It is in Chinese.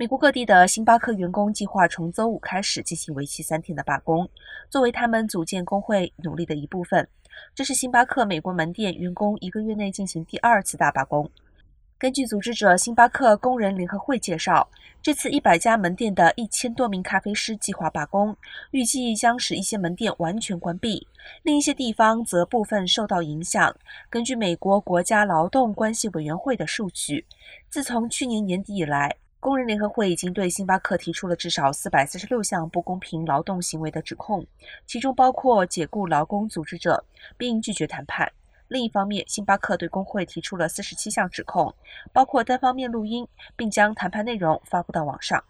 美国各地的星巴克员工计划从周五开始进行为期三天的罢工，作为他们组建工会努力的一部分。这是星巴克美国门店员工一个月内进行第二次大罢工。根据组织者星巴克工人联合会介绍，这次一百家门店的一千多名咖啡师计划罢工，预计将使一些门店完全关闭，另一些地方则部分受到影响。根据美国国家劳动关系委员会的数据，自从去年年底以来，工人联合会已经对星巴克提出了至少四百四十六项不公平劳动行为的指控，其中包括解雇劳工组织者并拒绝谈判。另一方面，星巴克对工会提出了四十七项指控，包括单方面录音并将谈判内容发布到网上。